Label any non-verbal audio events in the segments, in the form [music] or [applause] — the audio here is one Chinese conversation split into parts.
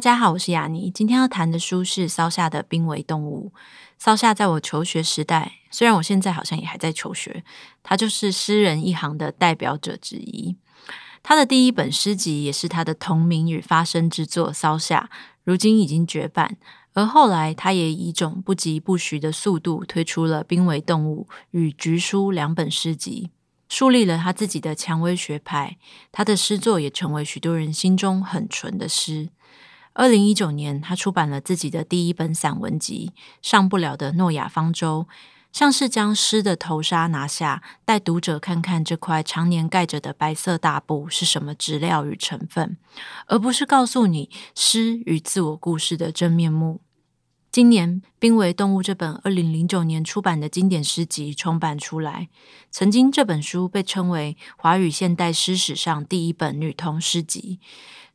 大家好，我是雅妮。今天要谈的书是骚夏的《濒危动物》。骚夏在我求学时代，虽然我现在好像也还在求学，他就是诗人一行的代表者之一。他的第一本诗集也是他的同名与发声之作《骚夏》，如今已经绝版。而后来，他也以一种不疾不徐的速度推出了《濒危动物》与《菊书》两本诗集，树立了他自己的蔷薇学派。他的诗作也成为许多人心中很纯的诗。二零一九年，他出版了自己的第一本散文集《上不了的诺亚方舟》，像是将诗的头纱拿下，带读者看看这块常年盖着的白色大布是什么质料与成分，而不是告诉你诗与自我故事的真面目。今年，《濒危动物》这本二零零九年出版的经典诗集重版出来。曾经，这本书被称为华语现代诗史上第一本女童诗集。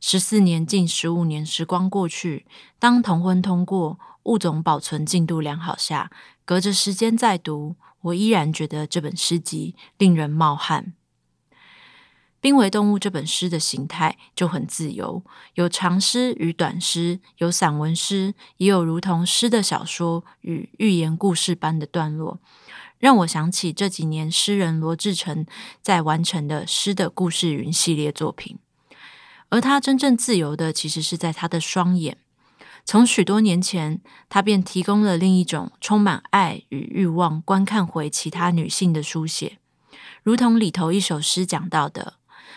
十四年，近十五年时光过去，当同婚通过、物种保存进度良好下，隔着时间再读，我依然觉得这本诗集令人冒汗。濒危动物这本诗的形态就很自由，有长诗与短诗，有散文诗，也有如同诗的小说与寓言故事般的段落，让我想起这几年诗人罗志成在完成的《诗的故事云》系列作品。而他真正自由的，其实是在他的双眼。从许多年前，他便提供了另一种充满爱与欲望观看回其他女性的书写，如同里头一首诗讲到的。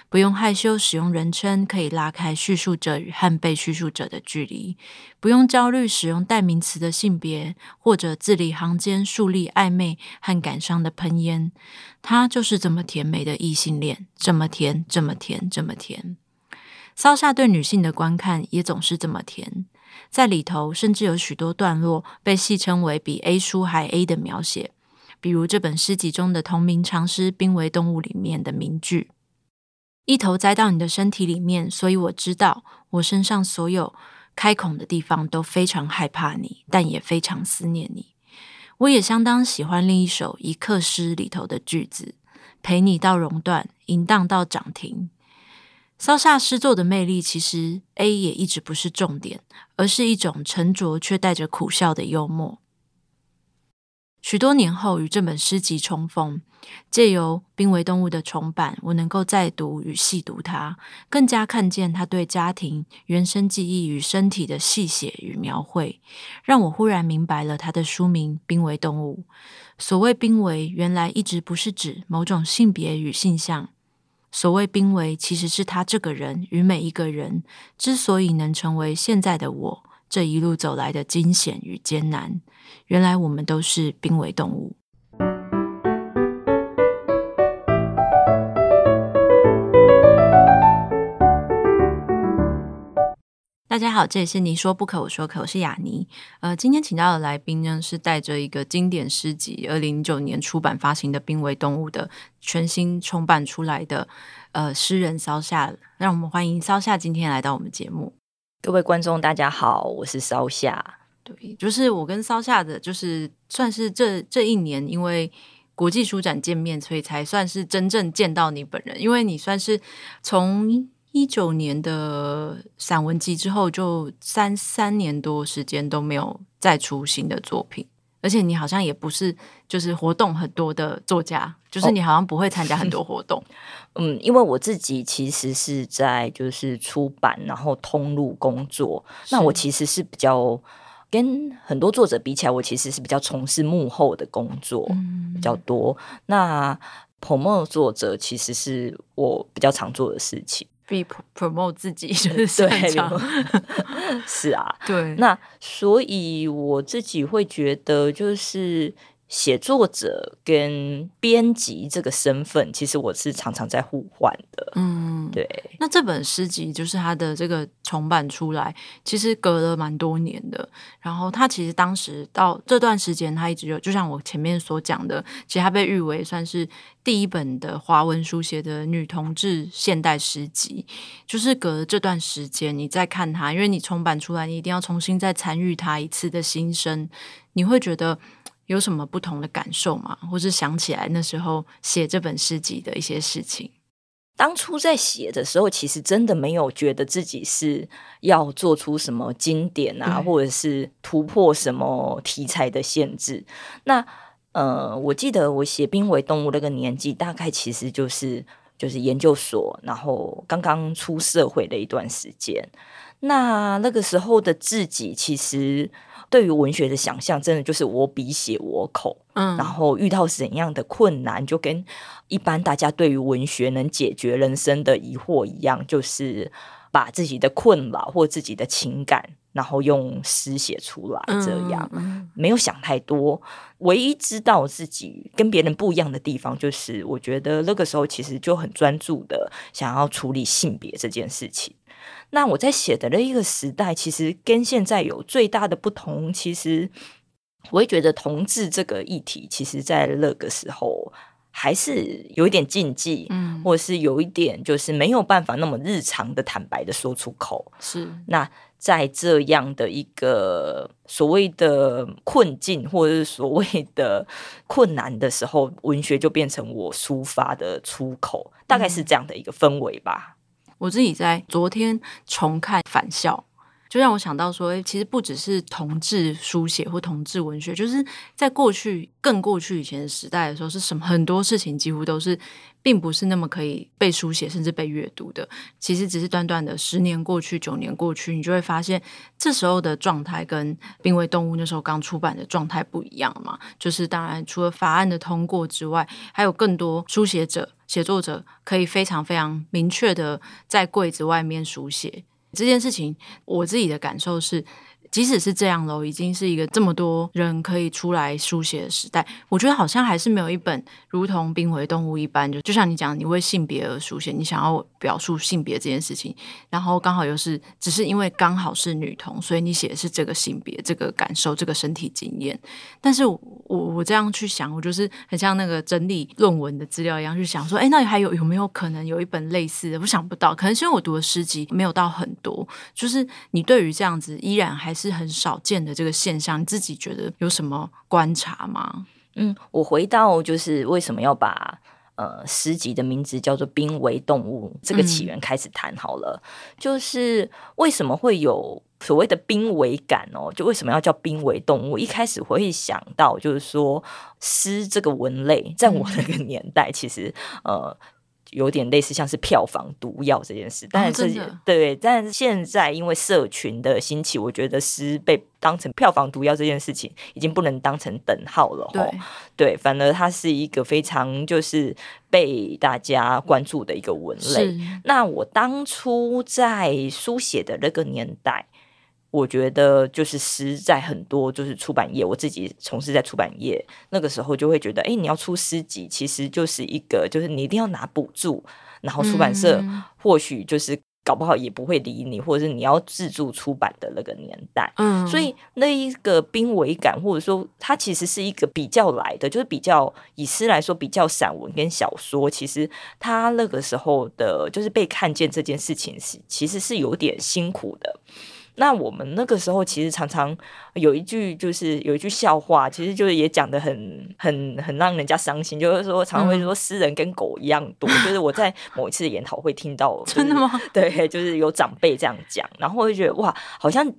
不用害羞使用人称，可以拉开叙述者与和被叙述者的距离；不用焦虑使用代名词的性别，或者字里行间树立暧昧和感伤的喷烟。它就是这么甜美的异性恋，这么甜，这么甜，这么甜。骚夏对女性的观看也总是这么甜，在里头甚至有许多段落被戏称为比 A 书还 A 的描写，比如这本诗集中的同名长诗《濒危动物》里面的名句。一头栽到你的身体里面，所以我知道我身上所有开孔的地方都非常害怕你，但也非常思念你。我也相当喜欢另一首一刻诗里头的句子：陪你到熔断，淫荡到涨停。骚夏诗作的魅力，其实 A 也一直不是重点，而是一种沉着却带着苦笑的幽默。许多年后，与这本诗集重逢，借由《濒危动物》的重版，我能够再读与细读它，更加看见他对家庭、原生记忆与身体的细写与描绘，让我忽然明白了他的书名《濒危动物》。所谓濒危，原来一直不是指某种性别与性向。所谓濒危，其实是他这个人与每一个人之所以能成为现在的我。这一路走来的惊险与艰难，原来我们都是濒危动物。家好，这里是你说不可，我说可，我是雅尼。呃，今天请到的来宾呢，是带着一个经典诗集，二零零九年出版发行的《濒危动物》的全新重版出来的呃诗人骚夏，让我们欢迎骚夏今天来到我们节目。各位观众，大家好，我是骚夏。对，就是我跟骚夏的，就是算是这这一年，因为国际书展见面，所以才算是真正见到你本人。因为你算是从一九年的散文集之后，就三三年多时间都没有再出新的作品。而且你好像也不是就是活动很多的作家，就是你好像不会参加很多活动。哦、[laughs] 嗯，因为我自己其实是在就是出版然后通路工作，那我其实是比较跟很多作者比起来，我其实是比较从事幕后的工作比较多。嗯、那 promote 作者其实是我比较常做的事情。必 promote 自己 [laughs] 就是对，[laughs] 是啊，[laughs] 对。那所以我自己会觉得，就是写作者跟编辑这个身份，其实我是常常在互换的。嗯，对。那这本诗集就是他的这个重版出来，其实隔了蛮多年的。然后他其实当时到这段时间，他一直有，就像我前面所讲的，其实他被誉为算是第一本的华文书写的女同志现代诗集。就是隔了这段时间，你再看他，因为你重版出来，你一定要重新再参与他一次的新生，你会觉得。有什么不同的感受吗？或是想起来那时候写这本诗集的一些事情？当初在写的时候，其实真的没有觉得自己是要做出什么经典啊，或者是突破什么题材的限制。那呃，我记得我写《濒危动物》那个年纪，大概其实就是就是研究所，然后刚刚出社会的一段时间。那那个时候的自己，其实。对于文学的想象，真的就是我笔写我口，嗯，然后遇到怎样的困难，就跟一般大家对于文学能解决人生的疑惑一样，就是把自己的困扰或自己的情感，然后用诗写出来，这样，嗯，没有想太多。唯一知道自己跟别人不一样的地方，就是我觉得那个时候其实就很专注的想要处理性别这件事情。那我在写的那一个时代，其实跟现在有最大的不同。其实我会觉得同志这个议题，其实在那个时候还是有一点禁忌，嗯，或者是有一点就是没有办法那么日常的坦白的说出口。是那在这样的一个所谓的困境，或者是所谓的困难的时候，文学就变成我抒发的出口，大概是这样的一个氛围吧。我自己在昨天重看《返校》，就让我想到说，其实不只是同志书写或同志文学，就是在过去更过去以前的时代的时候，是什么很多事情几乎都是并不是那么可以被书写甚至被阅读的。其实只是短短的十年过去、九年过去，你就会发现这时候的状态跟《濒危动物》那时候刚出版的状态不一样嘛。就是当然除了法案的通过之外，还有更多书写者。写作者可以非常非常明确的在柜子外面书写这件事情，我自己的感受是。即使是这样喽，已经是一个这么多人可以出来书写的时代，我觉得好像还是没有一本如同《濒危动物》一般，就就像你讲，你为性别而书写，你想要表述性别这件事情，然后刚好又是只是因为刚好是女同，所以你写的是这个性别、这个感受、这个身体经验。但是我我这样去想，我就是很像那个整理论文的资料一样，去想说，哎，那还有有没有可能有一本类似的？我想不到，可能是因为我读的诗集没有到很多，就是你对于这样子依然还是。是很少见的这个现象，你自己觉得有什么观察吗？嗯，我回到就是为什么要把呃诗集的名字叫做《濒危动物》这个起源开始谈好了，嗯、就是为什么会有所谓的濒危感哦？就为什么要叫濒危动物？一开始我会想到就是说诗这个文类，在我那个年代，其实、嗯、呃。有点类似像是票房毒药这件事，但是、哦、对，但是现在因为社群的兴起，我觉得是被当成票房毒药这件事情已经不能当成等号了。对，对，反而它是一个非常就是被大家关注的一个文类。那我当初在书写的那个年代。我觉得就是诗，在很多就是出版业，我自己从事在出版业那个时候，就会觉得，哎，你要出诗集，其实就是一个，就是你一定要拿补助，然后出版社或许就是搞不好也不会理你，或者是你要自助出版的那个年代。嗯，所以那一个濒危感，或者说它其实是一个比较来的，就是比较以诗来说，比较散文跟小说，其实它那个时候的，就是被看见这件事情是其实是有点辛苦的。那我们那个时候其实常常有一句，就是有一句笑话，其实就是也讲的很很很让人家伤心，就是说常常会说诗人跟狗一样多，嗯、就是我在某一次的研讨会听到，真的吗？[laughs] 对，就是有长辈这样讲，然后我就觉得哇，好像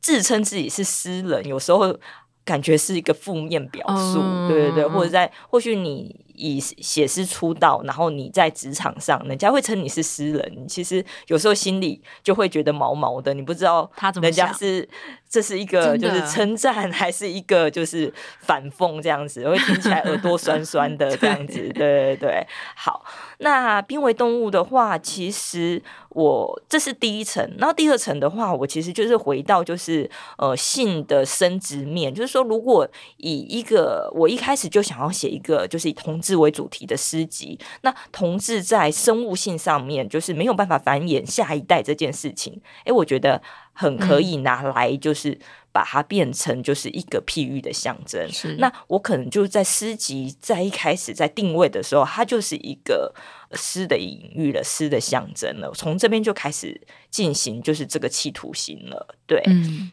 自称自己是诗人，有时候感觉是一个负面表述，嗯、对对对，或者在或许你。以写诗出道，然后你在职场上，人家会称你是诗人，你其实有时候心里就会觉得毛毛的，你不知道他怎么，人家是这是一个就是称赞，还是一个就是反讽这样子，会听起来耳朵酸酸的这样子，[laughs] 对对对，好。那濒危动物的话，其实我这是第一层，然后第二层的话，我其实就是回到就是呃性的生殖面，就是说，如果以一个我一开始就想要写一个就是以同志为主题的诗集，那同志在生物性上面就是没有办法繁衍下一代这件事情，诶，我觉得很可以拿来就是。把它变成就是一个譬喻的象征。是，那我可能就在诗集在一开始在定位的时候，它就是一个诗的隐喻了，诗的象征了。从这边就开始进行就是这个企图心了。对，嗯，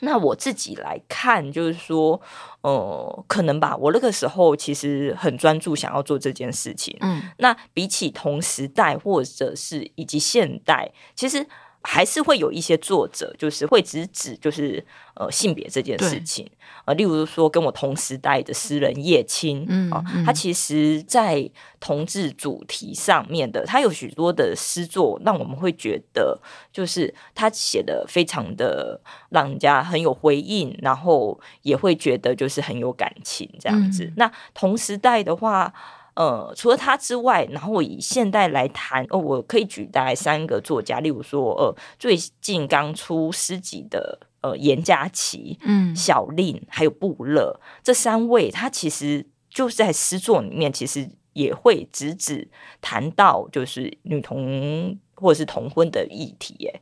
那我自己来看，就是说，呃，可能吧。我那个时候其实很专注想要做这件事情。嗯，那比起同时代或者是以及现代，其实。还是会有一些作者，就是会直指就是呃性别这件事情，呃，例如说跟我同时代的诗人叶青，嗯，啊、呃，他其实在同志主题上面的，他有许多的诗作，让我们会觉得就是他写的非常的让人家很有回应，然后也会觉得就是很有感情这样子。嗯、那同时代的话。呃，除了他之外，然后我以现代来谈，哦，我可以举大概三个作家，例如说，呃，最近刚出诗集的，呃，颜嘉琪、嗯，小令还有布勒这三位，他其实就是在诗作里面，其实也会直指谈到就是女同或者是同婚的议题，耶。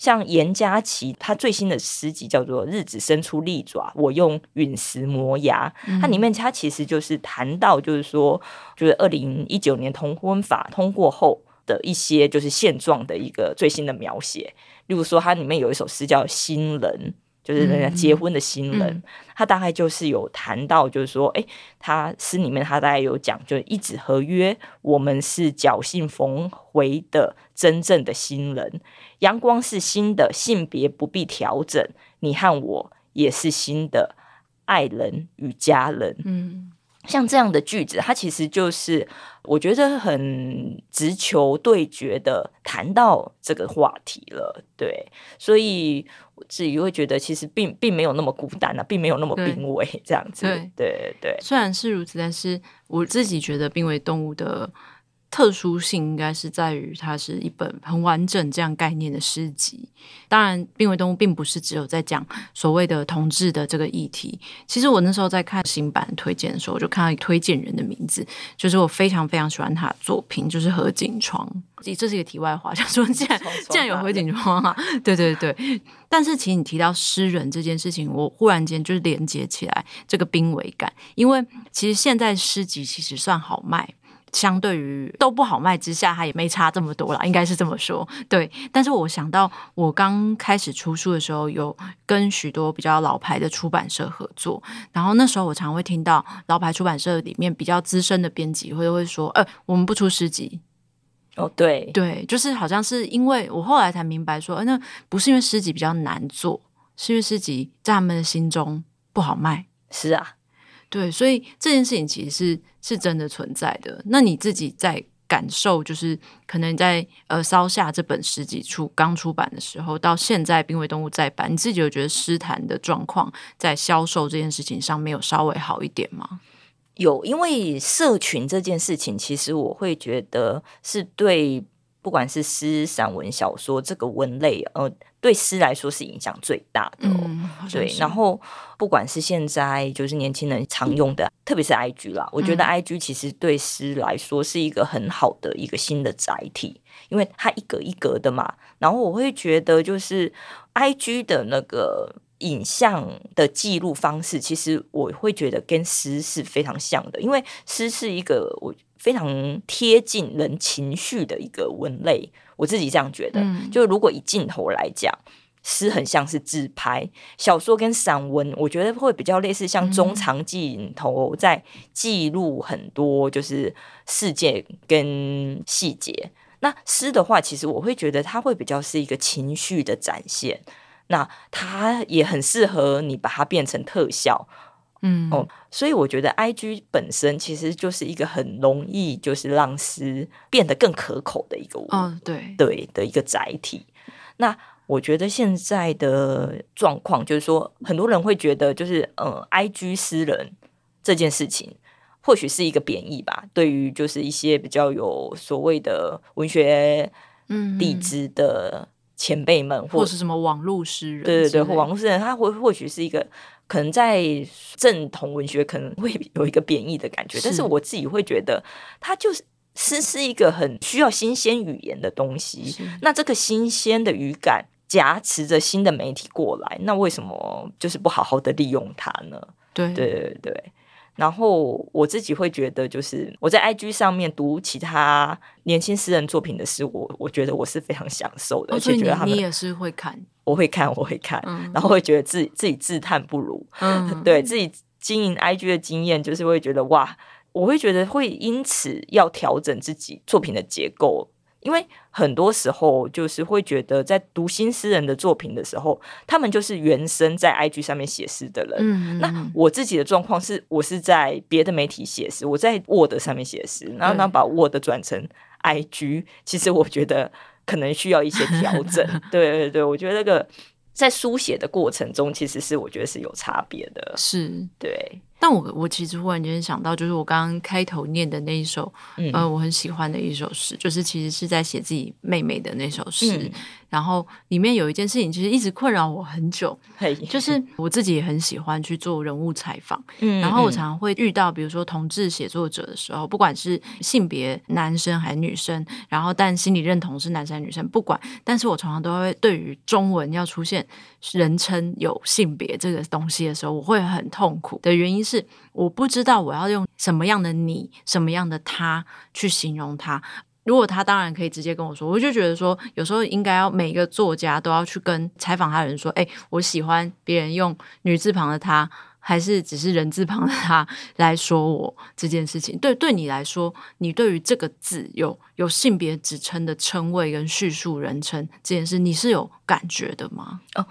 像严家琪，他最新的诗集叫做《日子伸出利爪》，我用陨石磨牙。它里面它其实就是谈到，就是说，就是二零一九年同婚法通过后的一些就是现状的一个最新的描写。例如说，它里面有一首诗叫《新人》。就是人家结婚的新人，嗯嗯、他大概就是有谈到，就是说，哎、欸，他诗里面他大概有讲，就是一纸合约，我们是侥幸逢回的真正的新人，阳光是新的，性别不必调整，你和我也是新的爱人与家人。嗯。像这样的句子，它其实就是我觉得很直球对决的谈到这个话题了，对，所以我自己会觉得其实并并没有那么孤单啊，并没有那么濒危这样子，对对对，对。虽然是如此，但是我自己觉得濒危动物的。特殊性应该是在于它是一本很完整这样概念的诗集。当然，濒危动物并不是只有在讲所谓的同志的这个议题。其实我那时候在看新版推荐的时候，我就看到一推荐人的名字，就是我非常非常喜欢他的作品，就是何景窗。这是一个题外话，想说既然既然有何景窗啊，对对对。但是，其实你提到诗人这件事情，我忽然间就是连接起来这个濒危感，因为其实现在诗集其实算好卖。相对于都不好卖之下，它也没差这么多了，应该是这么说。对，但是我想到我刚开始出书的时候，有跟许多比较老牌的出版社合作，然后那时候我常会听到老牌出版社里面比较资深的编辑会会说：“呃，我们不出诗集。”哦，对对，就是好像是因为我后来才明白说，呃，那不是因为诗集比较难做，是因为诗集在他们的心中不好卖。是啊。对，所以这件事情其实是是真的存在的。那你自己在感受，就是可能在呃《骚夏》这本诗集出刚出版的时候，到现在《濒危动物》再版，你自己有觉得诗坛的状况在销售这件事情上没有稍微好一点吗？有，因为社群这件事情，其实我会觉得是对。不管是诗、散文、小说这个文类，呃，对诗来说是影响最大的，哦嗯。对，然后不管是现在就是年轻人常用的，特别是 IG 啦，我觉得 IG 其实对诗来说是一个很好的一个新的载体，因为它一格一格的嘛。然后我会觉得，就是 IG 的那个影像的记录方式，其实我会觉得跟诗是非常像的，因为诗是一个我。非常贴近人情绪的一个文类，我自己这样觉得。嗯、就如果以镜头来讲，诗很像是自拍，小说跟散文，我觉得会比较类似，像中长镜头在记录很多就是事件跟细节。那诗的话，其实我会觉得它会比较是一个情绪的展现，那它也很适合你把它变成特效。嗯哦，所以我觉得 IG 本身其实就是一个很容易就是让诗变得更可口的一个，哦，对对的一个载体。那我觉得现在的状况就是说，很多人会觉得就是呃，IG 诗人这件事情或许是一个贬义吧，对于就是一些比较有所谓的文学嗯底子的。前辈们，或，或是什么网络诗人，对对对，或网络诗人，他或或许是一个可能在正统文学可能会有一个贬义的感觉，是但是我自己会觉得，他就是诗是一个很需要新鲜语言的东西。那这个新鲜的语感夹持着新的媒体过来，那为什么就是不好好的利用它呢？对对对对。然后我自己会觉得，就是我在 IG 上面读其他年轻诗人作品的诗，我我觉得我是非常享受的，而且觉得他们你也是会看，我会看，我会看，然后会觉得自己自己自叹不如，嗯，[laughs] 对自己经营 IG 的经验，就是会觉得哇，我会觉得会因此要调整自己作品的结构。因为很多时候就是会觉得，在读新诗人的作品的时候，他们就是原生在 IG 上面写诗的人。嗯，那我自己的状况是，我是在别的媒体写诗，我在 Word 上面写诗，然后呢把 Word 转成 IG，其实我觉得可能需要一些调整。[laughs] 对对对，我觉得那个在书写的过程中，其实是我觉得是有差别的。是，对。但我我其实忽然间想到，就是我刚刚开头念的那一首，嗯、呃，我很喜欢的一首诗，就是其实是在写自己妹妹的那首诗。嗯、然后里面有一件事情，其实一直困扰我很久，[laughs] 嘿就是我自己也很喜欢去做人物采访。嗯、然后我常常会遇到，比如说同志写作者的时候，不管是性别男生还是女生，然后但心理认同是男生女生，不管，但是我常常都会对于中文要出现人称有性别这个东西的时候，我会很痛苦的原因是。是我不知道我要用什么样的你，什么样的他去形容他。如果他当然可以直接跟我说，我就觉得说，有时候应该要每一个作家都要去跟采访他的人说：“哎，我喜欢别人用女字旁的他，还是只是人字旁的他来说我这件事情。”对，对你来说，你对于这个字有有性别指称的称谓跟叙述人称这件事，你是有感觉的吗？哦。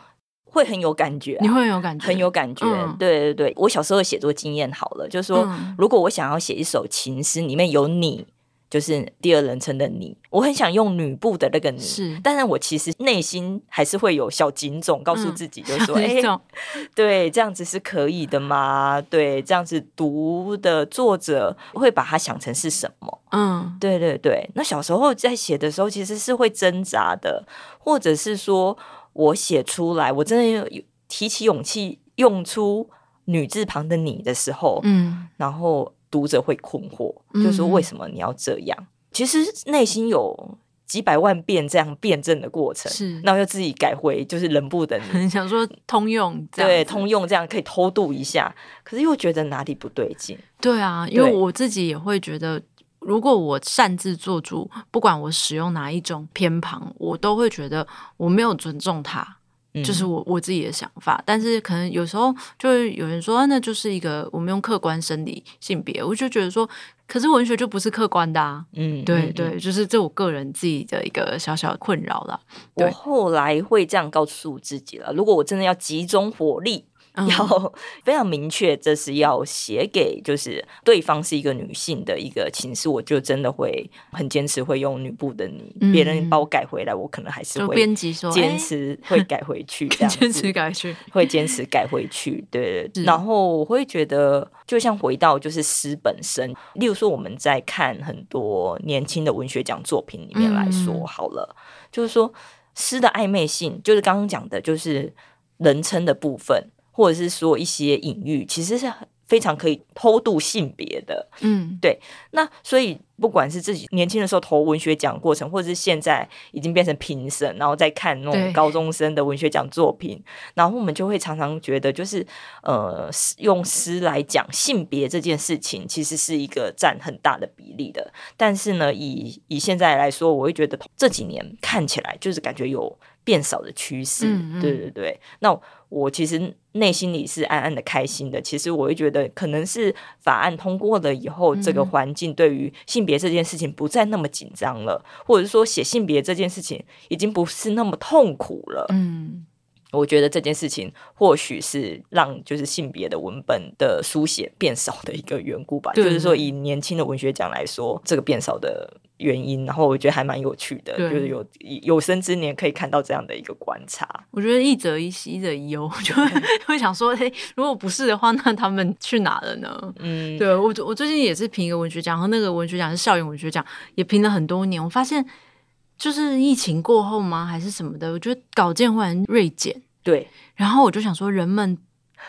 会很有感觉、啊，你会很有感觉，很有感觉。嗯、对对对，我小时候写作经验好了，就是说，嗯、如果我想要写一首情诗，里面有你，就是第二人称的你，我很想用女部的那个你，是，但是我其实内心还是会有小警种，告诉自己，就是说，哎、嗯，对，这样子是可以的吗？对，这样子读的作者会把它想成是什么？嗯，对对对。那小时候在写的时候，其实是会挣扎的，或者是说。我写出来，我真的有提起勇气用出女字旁的你的时候，嗯，然后读者会困惑，嗯、就说为什么你要这样？其实内心有几百万遍这样辩证的过程，是，然后又自己改回就是人不等你，[laughs] 想说通用，对，通用这样可以偷渡一下，可是又觉得哪里不对劲？对啊，因为我自己也会觉得。如果我擅自做主，不管我使用哪一种偏旁，我都会觉得我没有尊重他，嗯、就是我我自己的想法。但是可能有时候就会有人说，那就是一个我们用客观生理性别，我就觉得说，可是文学就不是客观的啊。嗯，对对，就是这我个人自己的一个小小的困扰了。我后来会这样告诉自己了，如果我真的要集中火力。要 [laughs] 非常明确，这是要写给就是对方是一个女性的一个情诗，我就真的会很坚持会用女部的你，别、嗯、人把我改回来，我可能还是会编辑说坚持会改回去，[laughs] 这样坚持改去，会坚持改回去，对。然后我会觉得，就像回到就是诗本身，例如说我们在看很多年轻的文学奖作品里面来说好了，嗯、就是说诗的暧昧性，就是刚刚讲的，就是人称的部分。或者是说一些隐喻，其实是非常可以偷渡性别的，嗯，对。那所以不管是自己年轻的时候投文学奖过程，或者是现在已经变成评审，然后再看那种高中生的文学奖作品，然后我们就会常常觉得，就是呃，用诗来讲性别这件事情，其实是一个占很大的比例的。但是呢，以以现在来说，我会觉得这几年看起来就是感觉有变少的趋势。嗯嗯对对对，那。我其实内心里是暗暗的开心的。其实我会觉得，可能是法案通过了以后，这个环境对于性别这件事情不再那么紧张了，或者说写性别这件事情已经不是那么痛苦了。嗯，我觉得这件事情或许是让就是性别的文本的书写变少的一个缘故吧。就是说，以年轻的文学奖来说，这个变少的原因，然后我觉得还蛮有趣的，就是有有生之年可以看到这样的一个观察。我觉得一则一喜，一则一 [laughs] 忧，就会会想说，嘿，如果不是的话，那他们去哪了呢？嗯，对我我最近也是评一个文学奖，然后那个文学奖是校园文学奖，也评了很多年，我发现。就是疫情过后吗？还是什么的？我觉得稿件忽然锐减，对。然后我就想说，人们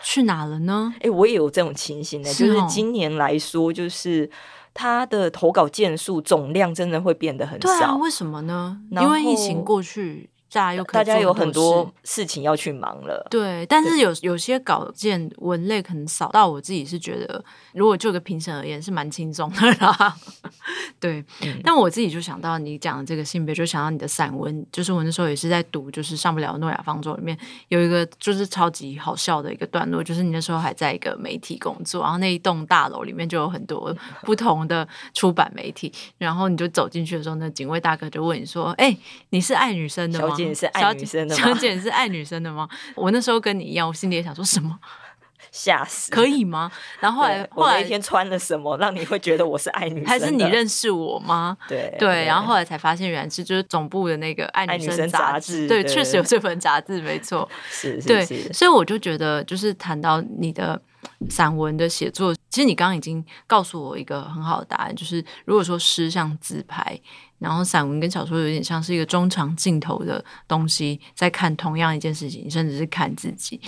去哪了呢？哎、欸，我也有这种情形的，就是今年来说，就是他的投稿件数总量真的会变得很少。对啊，为什么呢？因为疫情过去。大家又可大家有很多事情要去忙了，对。但是有有些稿件文类可能少到我自己是觉得，如果就个评审而言是蛮轻松的啦。[laughs] 对、嗯，但我自己就想到你讲的这个性别，就想到你的散文，就是我那时候也是在读，就是上不了诺亚方舟里面有一个就是超级好笑的一个段落，就是你那时候还在一个媒体工作，然后那一栋大楼里面就有很多不同的出版媒体，然后你就走进去的时候，那警卫大哥就问你说：“哎、欸，你是爱女生的吗？”是爱女生的吗？小姐是爱女生的吗？我那时候跟你一样，我心里也想说什么，[laughs] 吓死，可以吗？然后后来，后来我那天穿了什么，让你会觉得我是爱女生？还是你认识我吗？对对，然后后来才发现，原来是就是总部的那个爱女生杂志。对，确实有这本杂志，没错。[laughs] 是，是，对，所以我就觉得，就是谈到你的散文的写作，其实你刚刚已经告诉我一个很好的答案，就是如果说诗像自拍。然后散文跟小说有点像是一个中长镜头的东西，在看同样一件事情，甚至是看自己。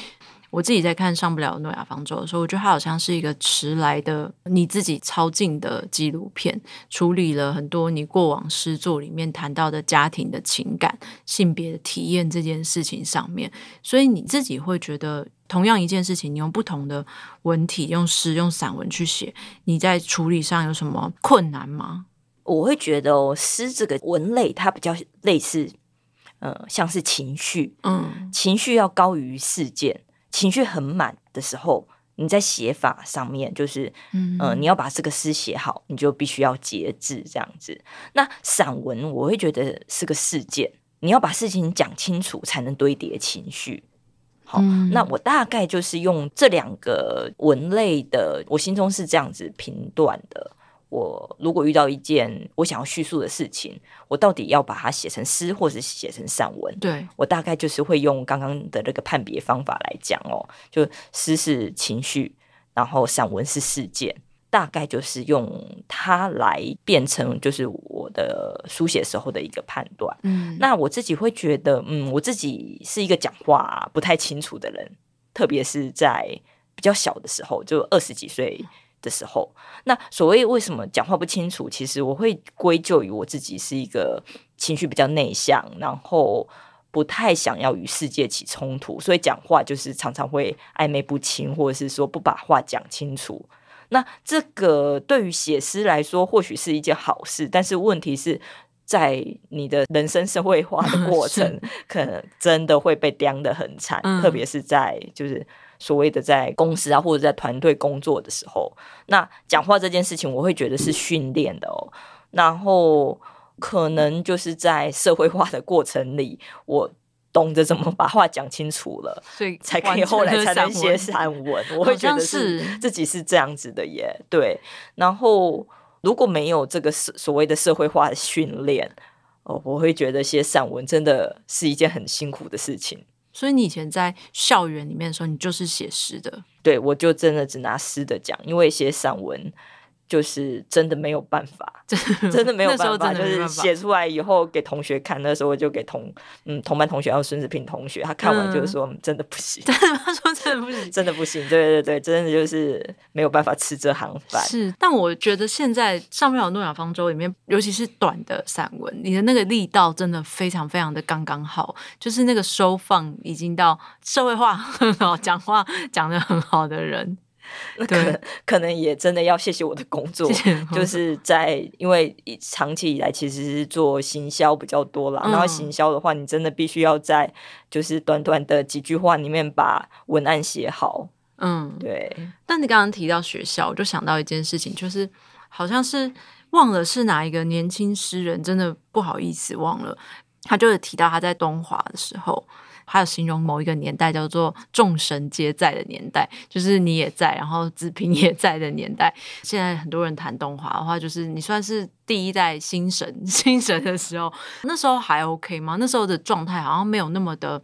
我自己在看《上不了诺亚方舟》的时候，我觉得它好像是一个迟来的你自己超近的纪录片，处理了很多你过往诗作里面谈到的家庭的情感、性别的体验这件事情上面。所以你自己会觉得，同样一件事情，你用不同的文体，用诗、用散文去写，你在处理上有什么困难吗？我会觉得哦，诗这个文类它比较类似，呃，像是情绪，嗯，情绪要高于事件，情绪很满的时候，你在写法上面就是，嗯、呃，你要把这个诗写好，你就必须要节制这样子。那散文我会觉得是个事件，你要把事情讲清楚，才能堆叠情绪。好、嗯，那我大概就是用这两个文类的，我心中是这样子评断的。我如果遇到一件我想要叙述的事情，我到底要把它写成诗，或是写成散文？对，我大概就是会用刚刚的那个判别方法来讲哦，就诗是情绪，然后散文是事件，大概就是用它来变成就是我的书写时候的一个判断。嗯，那我自己会觉得，嗯，我自己是一个讲话不太清楚的人，特别是在比较小的时候，就二十几岁。的时候，那所谓为什么讲话不清楚？其实我会归咎于我自己是一个情绪比较内向，然后不太想要与世界起冲突，所以讲话就是常常会暧昧不清，或者是说不把话讲清楚。那这个对于写诗来说，或许是一件好事，但是问题是在你的人生社会化的 [laughs] 过程，可能真的会被刁得很惨，嗯，特别是在就是。所谓的在公司啊，或者在团队工作的时候，那讲话这件事情，我会觉得是训练的哦。然后可能就是在社会化的过程里，我懂得怎么把话讲清楚了，所以才可以后来才能写散文。我会觉得是自己是这样子的耶。对，然后如果没有这个所所谓的社会化的训练，哦，我会觉得写散文真的是一件很辛苦的事情。所以你以前在校园里面的时候，你就是写诗的。对，我就真的只拿诗的讲，因为写散文。就是真的没有办法，[laughs] 真的没有办法，就是写出来以后给同学看。那时候我就给同嗯同班同学，还有孙子平同学，他看完就是说、嗯、真的不行，[laughs] 真的他说真的不行，[laughs] 真的不行，对对对，真的就是没有办法吃这行饭。是，但我觉得现在上面有诺亚方舟里面，尤其是短的散文，你的那个力道真的非常非常的刚刚好，就是那个收放已经到社会化很好，讲话讲的很好的人。[laughs] 那可能可能也真的要谢谢我的工作，就是在因为长期以来其实是做行销比较多啦、嗯。然后行销的话，你真的必须要在就是短短的几句话里面把文案写好。嗯，对。但你刚刚提到学校，我就想到一件事情，就是好像是忘了是哪一个年轻诗人，真的不好意思忘了，他就是提到他在东华的时候。还有形容某一个年代叫做众神皆在的年代，就是你也在，然后子平也在的年代。现在很多人谈动画的话，就是你算是第一代新神 [laughs] 新神的时候，那时候还 OK 吗？那时候的状态好像没有那么的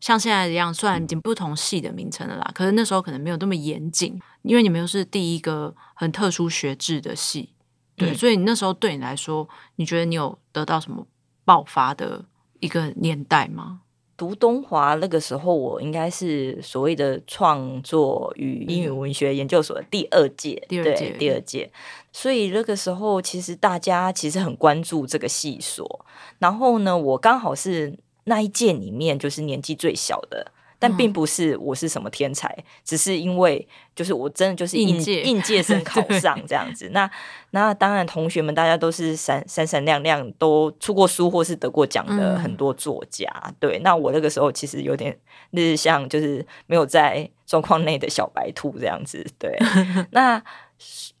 像现在一样，虽然已经不同系的名称了啦，可是那时候可能没有那么严谨，因为你们又是第一个很特殊学制的系，对，嗯、所以你那时候对你来说，你觉得你有得到什么爆发的一个年代吗？读东华那个时候，我应该是所谓的创作与英语文学研究所的第二届，第二届，对，第二届。所以那个时候，其实大家其实很关注这个系所。然后呢，我刚好是那一届里面就是年纪最小的。但并不是我是什么天才，嗯、只是因为就是我真的就是应届应届生 [laughs] 考上这样子。那那当然，同学们大家都是闪闪闪亮亮，都出过书或是得过奖的很多作家。嗯、对，那我那个时候其实有点是像就是没有在状况内的小白兔这样子。对，[laughs] 那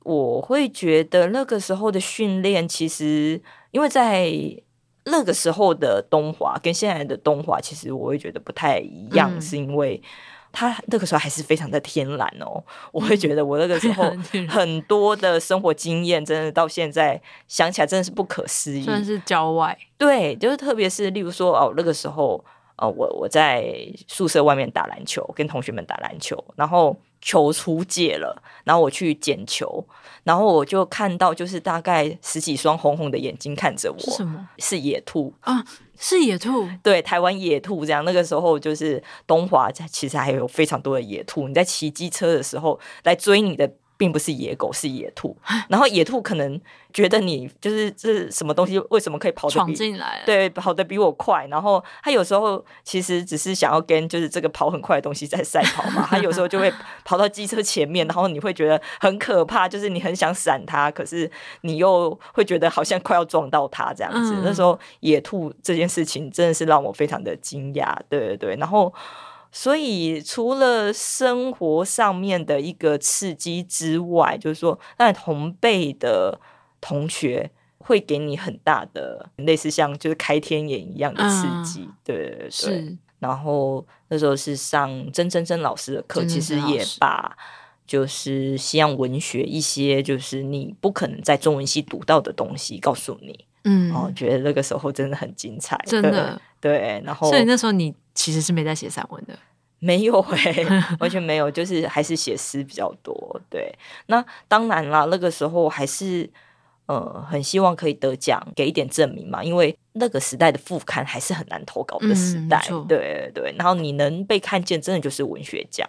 我会觉得那个时候的训练，其实因为在。那个时候的东华跟现在的东华，其实我会觉得不太一样，嗯、是因为他那个时候还是非常的天然哦。[laughs] 我会觉得我那个时候很多的生活经验，真的到现在想起来真的是不可思议。算是郊外，对，就是特别是例如说哦，那个时候哦，我我在宿舍外面打篮球，跟同学们打篮球，然后。球出界了，然后我去捡球，然后我就看到就是大概十几双红红的眼睛看着我，是什么？是野兔啊，是野兔，对，台湾野兔这样。那个时候就是东华，其实还有非常多的野兔。你在骑机车的时候来追你的。并不是野狗，是野兔。然后野兔可能觉得你就是这是什么东西，为什么可以跑得比闯进来？对，跑得比我快。然后它有时候其实只是想要跟就是这个跑很快的东西在赛跑嘛。它有时候就会 [laughs] 跑到机车前面，然后你会觉得很可怕，就是你很想闪它，可是你又会觉得好像快要撞到它这样子。嗯、那时候野兔这件事情真的是让我非常的惊讶。对对对，然后。所以，除了生活上面的一个刺激之外，就是说，那同辈的同学会给你很大的类似像就是开天眼一样的刺激，嗯、对对对。是然后那时候是上曾曾曾老师的课，其实也把就是西洋文学一些就是你不可能在中文系读到的东西告诉你。嗯，我觉得那个时候真的很精彩，真的对。然后，所以那时候你其实是没在写散文的，没有哎、欸，完全没有，就是还是写诗比较多。对，那当然啦，那个时候还是呃很希望可以得奖，给一点证明嘛，因为那个时代的副刊还是很难投稿的时代。嗯、对对，然后你能被看见，真的就是文学奖。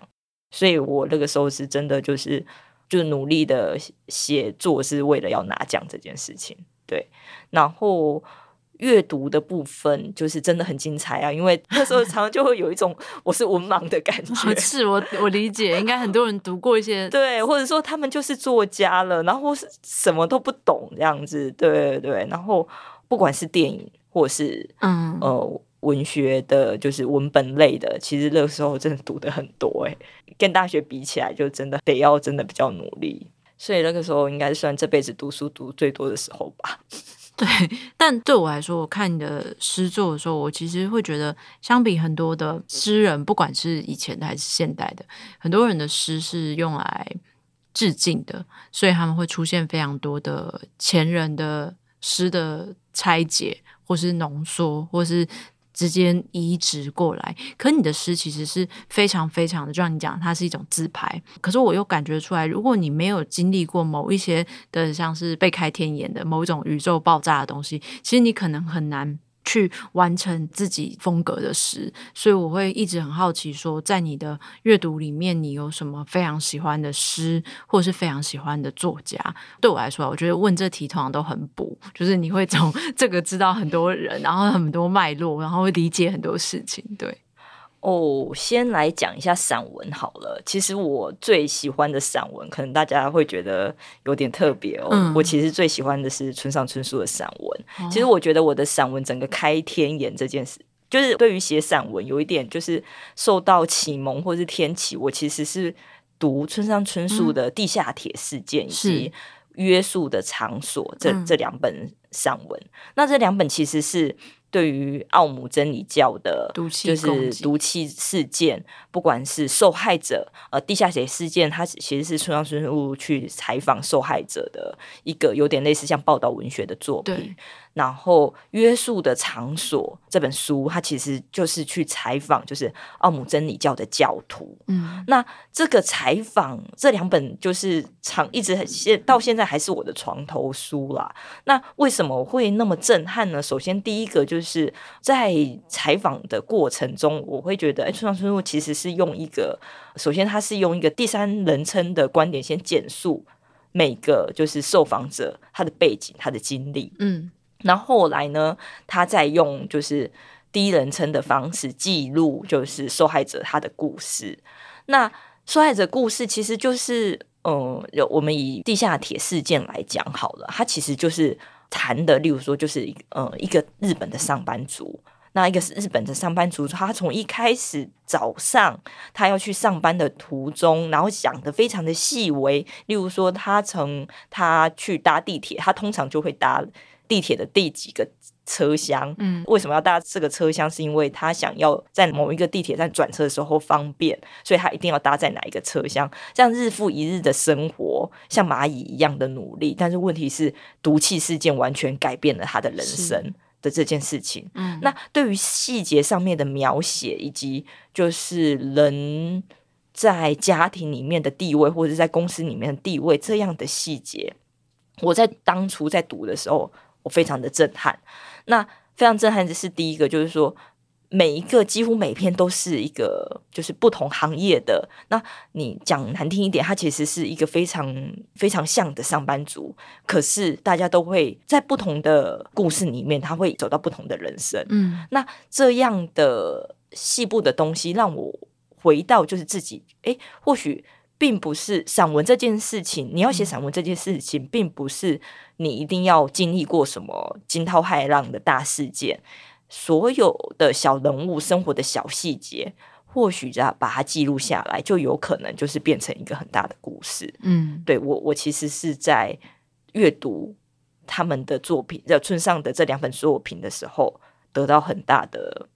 所以我那个时候是真的就是就努力的写作，是为了要拿奖这件事情。对，然后阅读的部分就是真的很精彩啊，因为那时候常常就会有一种 [laughs] 我是文盲的感觉。是我我理解，应该很多人读过一些，[laughs] 对，或者说他们就是作家了，然后是什么都不懂这样子，对对。然后不管是电影或是嗯呃文学的，就是文本类的，其实那个时候真的读的很多哎，跟大学比起来，就真的得要真的比较努力。所以那个时候应该算这辈子读书读最多的时候吧。[laughs] 对，但对我来说，我看你的诗作的时候，我其实会觉得，相比很多的诗人，不管是以前的还是现代的，很多人的诗是用来致敬的，所以他们会出现非常多的前人的诗的拆解，或是浓缩，或是。直接移植过来，可你的诗其实是非常非常的，就像你讲，它是一种自拍。可是我又感觉出来，如果你没有经历过某一些的，像是被开天眼的某一种宇宙爆炸的东西，其实你可能很难。去完成自己风格的诗，所以我会一直很好奇，说在你的阅读里面，你有什么非常喜欢的诗，或是非常喜欢的作家？对我来说，我觉得问这题通常都很补，就是你会从 [laughs] 这个知道很多人，然后很多脉络，然后会理解很多事情，对。哦，先来讲一下散文好了。其实我最喜欢的散文，可能大家会觉得有点特别哦。嗯、我其实最喜欢的是村上春树的散文。哦、其实我觉得我的散文整个开天眼这件事，就是对于写散文有一点就是受到启蒙或是天启。我其实是读村上春树的《地下铁事件》以及《约束的场所》这、嗯、这两本散文。那这两本其实是。对于奥姆真理教的毒气就是毒气事件，不管是受害者呃地下铁事件，它其实是村上春树去采访受害者的一个有点类似像报道文学的作品。然后约束的场所这本书，它其实就是去采访，就是奥姆真理教的教徒。嗯，那这个采访这两本就是长一直现到现在还是我的床头书啦。那为什么会那么震撼呢？首先第一个就是在采访的过程中，我会觉得，哎，村上春树其实是用一个，首先他是用一个第三人称的观点，先简述每个就是受访者他的背景、他的经历。嗯。然后来呢，他再用就是第一人称的方式记录，就是受害者他的故事。那受害者故事其实就是，嗯，有我们以地下铁事件来讲好了，他其实就是谈的，例如说，就是呃、嗯，一个日本的上班族，那一个是日本的上班族，他从一开始早上他要去上班的途中，然后讲的非常的细微，例如说，他从他去搭地铁，他通常就会搭。地铁的第几个车厢？嗯，为什么要搭这个车厢？是因为他想要在某一个地铁站转车的时候方便，所以他一定要搭在哪一个车厢？这样日复一日的生活，像蚂蚁一样的努力。但是问题是，毒气事件完全改变了他的人生的这件事情。嗯，那对于细节上面的描写，以及就是人在家庭里面的地位，或者在公司里面的地位，这样的细节，我在当初在读的时候。我非常的震撼，那非常震撼的是第一个，就是说每一个几乎每篇都是一个就是不同行业的。那你讲难听一点，他其实是一个非常非常像的上班族，可是大家都会在不同的故事里面，他会走到不同的人生。嗯，那这样的细部的东西，让我回到就是自己，诶，或许。并不是散文这件事情，你要写散文这件事情，并不是你一定要经历过什么惊涛骇浪的大事件。所有的小人物生活的小细节，或许只要把它记录下来，就有可能就是变成一个很大的故事。嗯，对，我我其实是在阅读他们的作品，在村上的这两本作品的时候，得到很大的。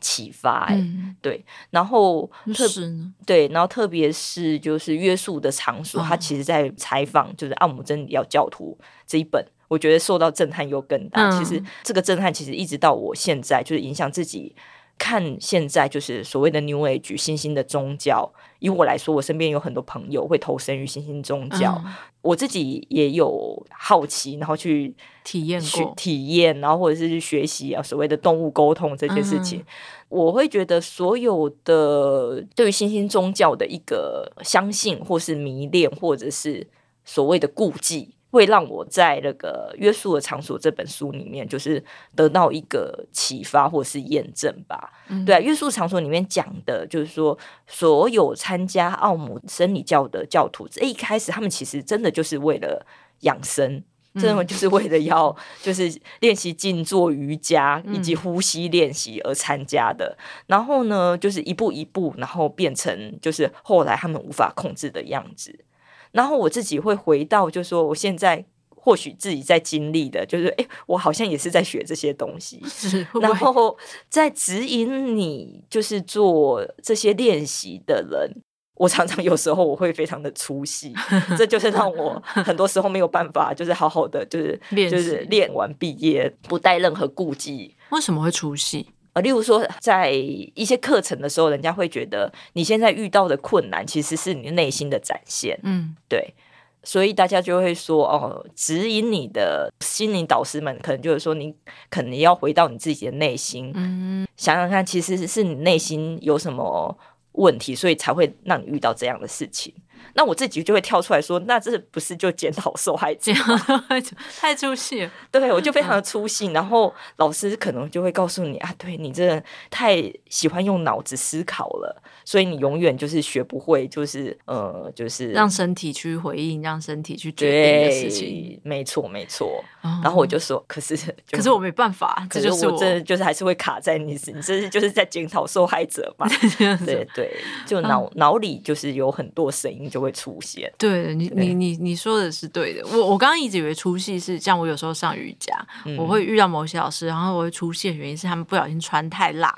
启发、欸，嗯，对，然后特是对，然后特别是就是约束的场所，他、哦、其实在采访就是奥姆真理教徒这一本，我觉得受到震撼又更大。嗯、其实这个震撼其实一直到我现在就是影响自己看现在就是所谓的 New Age 新兴的宗教。以我来说，我身边有很多朋友会投身于新兴宗教，嗯、我自己也有好奇，然后去体验过、体验，然后或者是去学习啊，所谓的动物沟通这件事情。嗯、我会觉得，所有的对于新兴宗教的一个相信，或是迷恋，或者是所谓的顾忌。会让我在那个约束的场所这本书里面，就是得到一个启发或是验证吧。嗯、对啊，约束场所里面讲的就是说，所有参加奥姆真理教的教徒，这一开始他们其实真的就是为了养生，真的就是为了要 [laughs] 就是练习静坐瑜伽以及呼吸练习而参加的。嗯、然后呢，就是一步一步，然后变成就是后来他们无法控制的样子。然后我自己会回到，就是说，我现在或许自己在经历的，就是，哎，我好像也是在学这些东西，[laughs] 是然后在指引你，就是做这些练习的人，我常常有时候我会非常的出戏，这就是让我 [laughs] 很多时候没有办法，就是好好的，就是练就是练完毕业不带任何顾忌。为什么会出戏？例如说，在一些课程的时候，人家会觉得你现在遇到的困难，其实是你内心的展现。嗯，对，所以大家就会说，哦，指引你的心灵导师们，可能就是说，你可能要回到你自己的内心，嗯，想想看，其实是你内心有什么问题，所以才会让你遇到这样的事情。那我自己就会跳出来说，那这不是就检讨受害者 [laughs] 太出戏了。[laughs] 对，我就非常的出戏。然后老师可能就会告诉你啊，对你真的太喜欢用脑子思考了，所以你永远就是学不会，就是呃，就是让身体去回应，让身体去决定的事情。没错，没错。然后我就说，可是可是我没办法，可是我真的就是还是会卡在你，你这是就是在检讨受害者嘛？[laughs] 对对，就脑脑里就是有很多声音。音就会出现。对，你你你你说的是对的。我我刚刚一直以为出戏是像我有时候上瑜伽，嗯、我会遇到某些老师，然后我会出戏的原因是他们不小心穿太辣。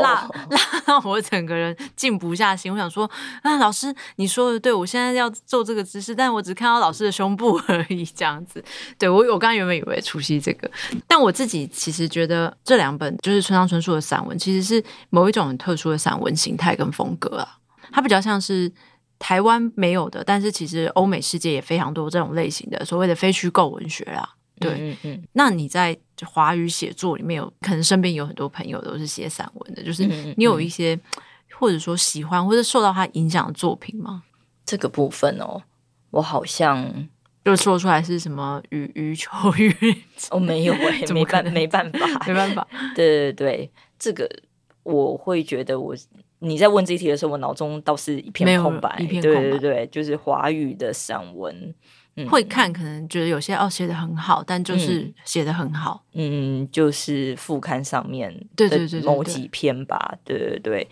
辣 [laughs] 辣到我整个人静不下心，我想说啊，老师你说的对，我现在要做这个姿势，但我只看到老师的胸部 [laughs] 而已，这样子。对，我我刚刚原本以为除夕这个，但我自己其实觉得这两本就是村上春树的散文，其实是某一种很特殊的散文形态跟风格啊，它比较像是台湾没有的，但是其实欧美世界也非常多这种类型的所谓的非虚构文学啦。对，嗯嗯，那你在华语写作里面有可能身边有很多朋友都是写散文的，就是你有一些或者说喜欢或者受到他影响的作品吗？这个部分哦，我好像就说出来是什么羽羽球羽哦，没有 [laughs] 哎，没办没办法，没办法。[laughs] [laughs] 对对对，这个我会觉得我你在问这一题的时候，我脑中倒是一片空白，一片空白。对对对，就是华语的散文。会看，可能觉得有些哦写的很好，但就是写的很好。嗯，就是副刊上面的某几篇吧。对对对，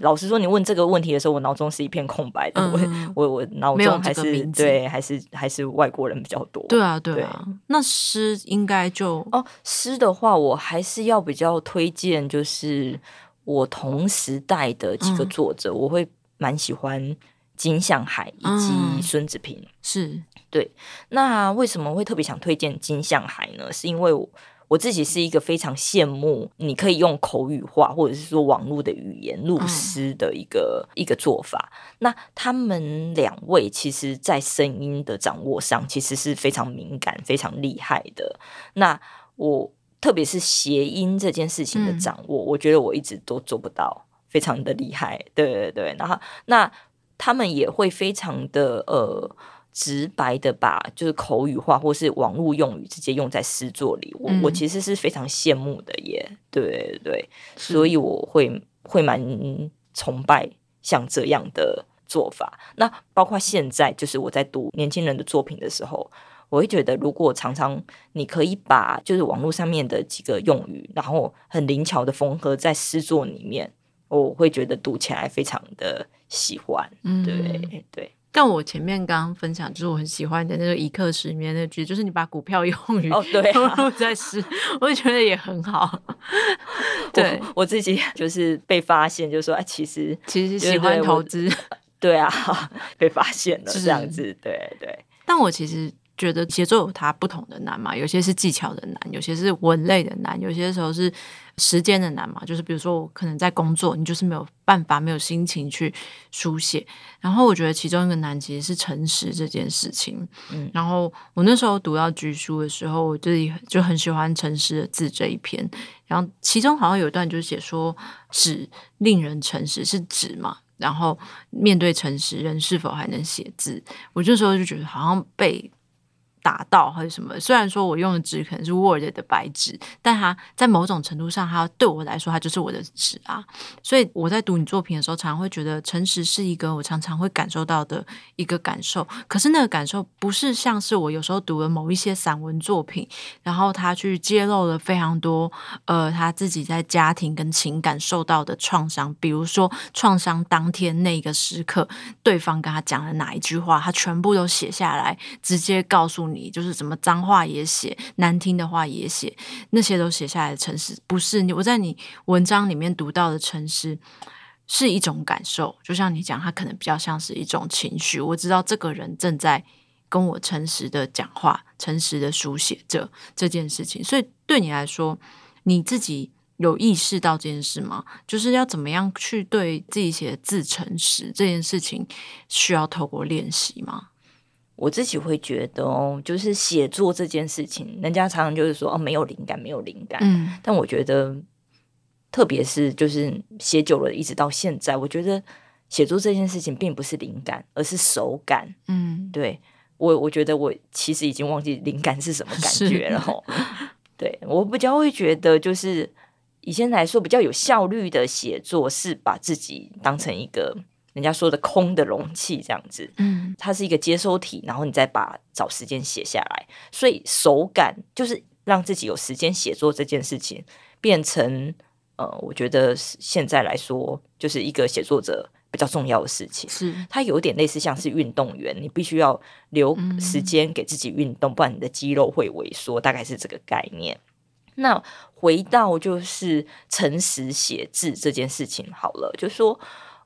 老实说，你问这个问题的时候，我脑中是一片空白的。嗯、我我我脑中还是对，还是还是外国人比较多。对啊，对啊。对那诗应该就哦，诗的话，我还是要比较推荐，就是我同时代的几个作者，嗯、我会蛮喜欢。金相海以及孙子平、嗯、是对，那为什么会特别想推荐金相海呢？是因为我，我自己是一个非常羡慕你可以用口语化或者是说网络的语言录诗的一个、嗯、一个做法。那他们两位其实，在声音的掌握上，其实是非常敏感、非常厉害的。那我特别是谐音这件事情的掌握，嗯、我觉得我一直都做不到，非常的厉害。对对对，然后那。他们也会非常的呃直白的把就是口语化或是网络用语直接用在诗作里，我、嗯、我其实是非常羡慕的耶，对对对，所以我会会蛮崇拜像这样的做法。那包括现在就是我在读年轻人的作品的时候，我会觉得如果常常你可以把就是网络上面的几个用语，然后很灵巧的缝合在诗作里面。我会觉得读起来非常的喜欢，嗯、对对。但我前面刚刚分享，就是我很喜欢的那个《一刻十》里面那句，就是你把股票用于哦，对、[laughs] 在诗，我就觉得也很好。对我，我自己 [laughs] 就是被发现，就是说，哎，其实其实喜欢投资，对啊，[laughs] 被发现了这样子，是对对。但我其实。觉得节奏有它不同的难嘛，有些是技巧的难，有些是文类的难，有些时候是时间的难嘛。就是比如说，我可能在工作，你就是没有办法、没有心情去书写。然后我觉得其中一个难其实是诚实这件事情。嗯，然后我那时候读到菊书的时候，我自己就很喜欢诚实的字这一篇。然后其中好像有一段就是写说，纸令人诚实是纸嘛。然后面对诚实，人是否还能写字？我这时候就觉得好像被。打到还是什么？虽然说我用的纸可能是 Word 的白纸，但它在某种程度上，它对我来说，它就是我的纸啊。所以我在读你作品的时候，常常会觉得诚实是一个我常常会感受到的一个感受。可是那个感受不是像是我有时候读了某一些散文作品，然后他去揭露了非常多呃他自己在家庭跟情感受到的创伤，比如说创伤当天那个时刻，对方跟他讲了哪一句话，他全部都写下来，直接告诉你。你就是什么脏话也写，难听的话也写，那些都写下来的诚实，不是你我在你文章里面读到的诚实，是一种感受。就像你讲，他可能比较像是一种情绪。我知道这个人正在跟我诚实的讲话，诚实的书写着这件事情。所以对你来说，你自己有意识到这件事吗？就是要怎么样去对自己写的字诚实这件事情，需要透过练习吗？我自己会觉得哦，就是写作这件事情，人家常常就是说哦，没有灵感，没有灵感。嗯，但我觉得，特别是就是写久了，一直到现在，我觉得写作这件事情并不是灵感，而是手感。嗯，对，我我觉得我其实已经忘记灵感是什么感觉了。是对，我比较会觉得，就是以前来说比较有效率的写作，是把自己当成一个。人家说的空的容器这样子，嗯，它是一个接收体，然后你再把找时间写下来，所以手感就是让自己有时间写作这件事情变成，呃，我觉得现在来说就是一个写作者比较重要的事情。是它有点类似像是运动员，你必须要留时间给自己运动，嗯、不然你的肌肉会萎缩，大概是这个概念。那回到就是诚实写字这件事情好了，就是说，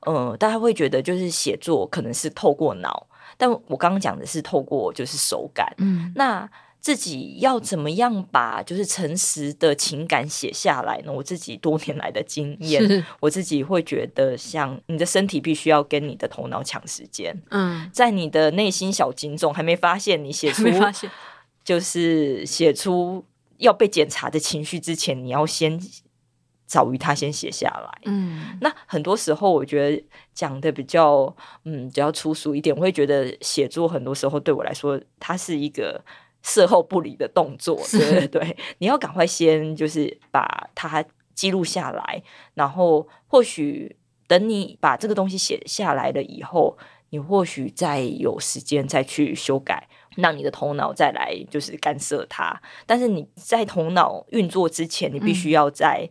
呃，大家会觉得就是写作可能是透过脑，但我刚刚讲的是透过就是手感。嗯，那自己要怎么样把就是诚实的情感写下来呢？我自己多年来的经 [laughs] 验，我自己会觉得，像你的身体必须要跟你的头脑抢时间。嗯，在你的内心小警总还没发现你写出，就是写出。要被检查的情绪之前，你要先早于他先写下来。嗯，那很多时候我觉得讲的比较嗯比较粗俗一点，我会觉得写作很多时候对我来说，它是一个事后不理的动作。对对对，你要赶快先就是把它记录下来，然后或许等你把这个东西写下来了以后，你或许再有时间再去修改。让你的头脑再来就是干涉它，但是你在头脑运作之前，你必须要在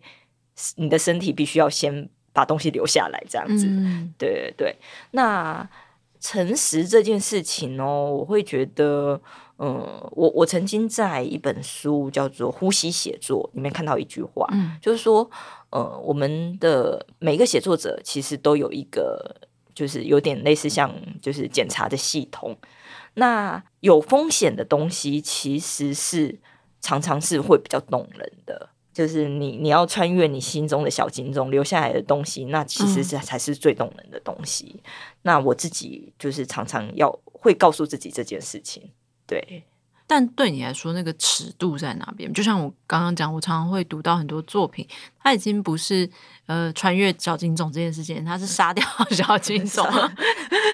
你的身体必须要先把东西留下来，这样子。嗯、对对对。那诚实这件事情哦，我会觉得，嗯，我我曾经在一本书叫做《呼吸写作》里面看到一句话，嗯、就是说，呃，我们的每个写作者其实都有一个，就是有点类似像就是检查的系统。那有风险的东西，其实是常常是会比较动人的。就是你你要穿越你心中的小金钟留下来的东西，那其实这才是最动人的东西。嗯。那我自己就是常常要会告诉自己这件事情，对。但对你来说，那个尺度在哪边？就像我刚刚讲，我常常会读到很多作品，它已经不是呃穿越小金总这件事情，它是杀掉小金总，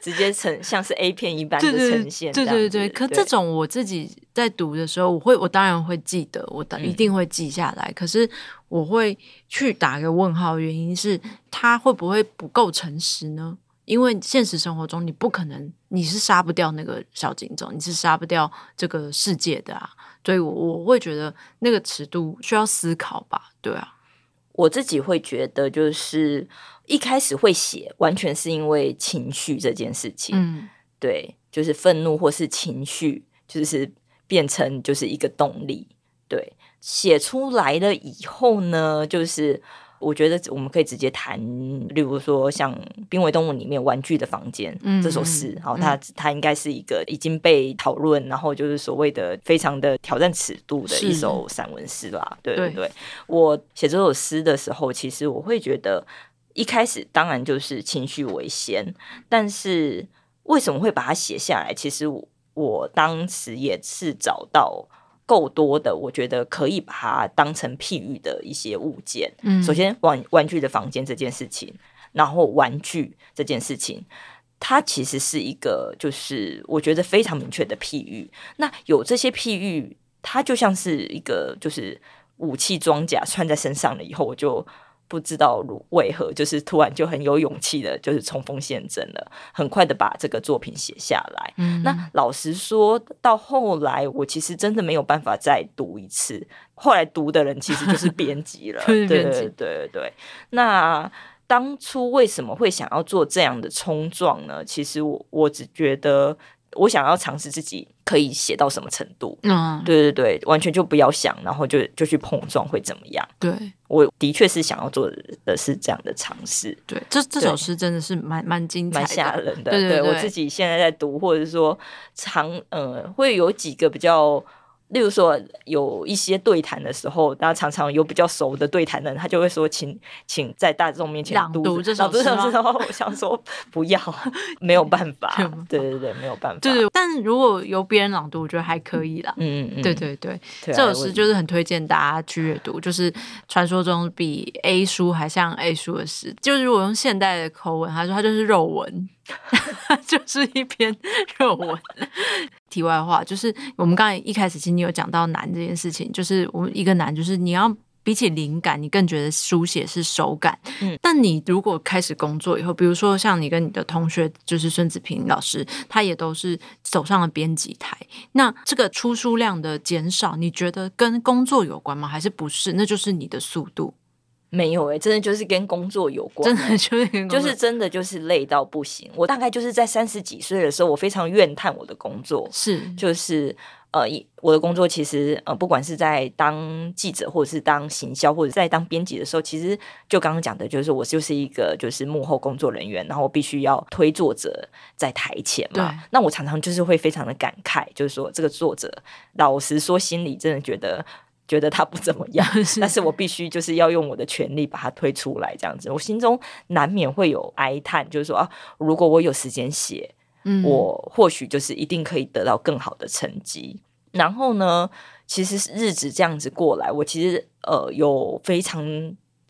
直接呈像是 A 片一般的呈现。对对对，对，对，可这种我自己在读的时候，我会我当然会记得，我一定会记下来。嗯、可是我会去打个问号，原因是它会不会不够诚实呢？因为现实生活中，你不可能，你是杀不掉那个小警总，你是杀不掉这个世界的啊。所以我，我我会觉得那个尺度需要思考吧。对啊，我自己会觉得，就是一开始会写，完全是因为情绪这件事情。嗯，对，就是愤怒或是情绪，就是变成就是一个动力。对，写出来了以后呢，就是。我觉得我们可以直接谈，例如说像《濒危动物》里面《玩具的房间》嗯、这首诗，好，它它应该是一个已经被讨论，然后就是所谓的非常的挑战尺度的一首散文诗啦。对对对，我写这首诗的时候，其实我会觉得一开始当然就是情绪为先，但是为什么会把它写下来？其实我我当时也是找到。够多的，我觉得可以把它当成譬喻的一些物件。嗯，首先玩玩具的房间这件事情，然后玩具这件事情，它其实是一个，就是我觉得非常明确的譬喻。那有这些譬喻，它就像是一个，就是武器装甲穿在身上了以后，我就。不知道为何，就是突然就很有勇气的，就是冲锋陷阵了，很快的把这个作品写下来。嗯，那老实说到后来，我其实真的没有办法再读一次。后来读的人其实就是编辑了，[laughs] 对对对对对。那当初为什么会想要做这样的冲撞呢？其实我我只觉得。我想要尝试自己可以写到什么程度，嗯，对对对，完全就不要想，然后就就去碰撞会怎么样？对，我的确是想要做的是这样的尝试。对，这这首诗真的是蛮蛮精彩、蛮吓人的。对对对，对，我自己现在在读，或者说常呃，会有几个比较。例如说，有一些对谈的时候，大家常常有比较熟的对谈人，他就会说：“请，请在大众面前，朗读这首诗。”然后我想说：“不要，[laughs] 没有办法。[laughs] ”对对对，没有办法。对，对，但如果由别人朗读，我觉得还可以啦。嗯嗯，对对对，对啊，这首诗就是很推荐大家去阅读，就是传说中比 A 书还像 A 书的诗。就是如果用现代的口吻，他说他就是肉文。[laughs] 就是一篇热文。题外话，就是我们刚才一开始其实你有讲到难这件事情，就是我们一个难，就是你要比起灵感，你更觉得书写是手感。嗯，但你如果开始工作以后，比如说像你跟你的同学，就是孙子平老师，他也都是走上了编辑台。那这个出书量的减少，你觉得跟工作有关吗？还是不是？那就是你的速度。没有哎、欸，真的就是跟工作有关，真的就是就是真的就是累到不行。我大概就是在三十几岁的时候，我非常怨叹我的工作，是就是。呃，我的工作其实呃，不管是在当记者，或者是当行销，或者在当编辑的时候，其实就刚刚讲的，就是我就是一个就是幕后工作人员，然后我必须要推作者在台前嘛。那我常常就是会非常的感慨，就是说这个作者，老实说，心里真的觉得觉得他不怎么样，[laughs] 是但是我必须就是要用我的权力把他推出来，这样子，我心中难免会有哀叹，就是说啊，如果我有时间写。嗯，我或许就是一定可以得到更好的成绩。然后呢，其实日子这样子过来，我其实呃有非常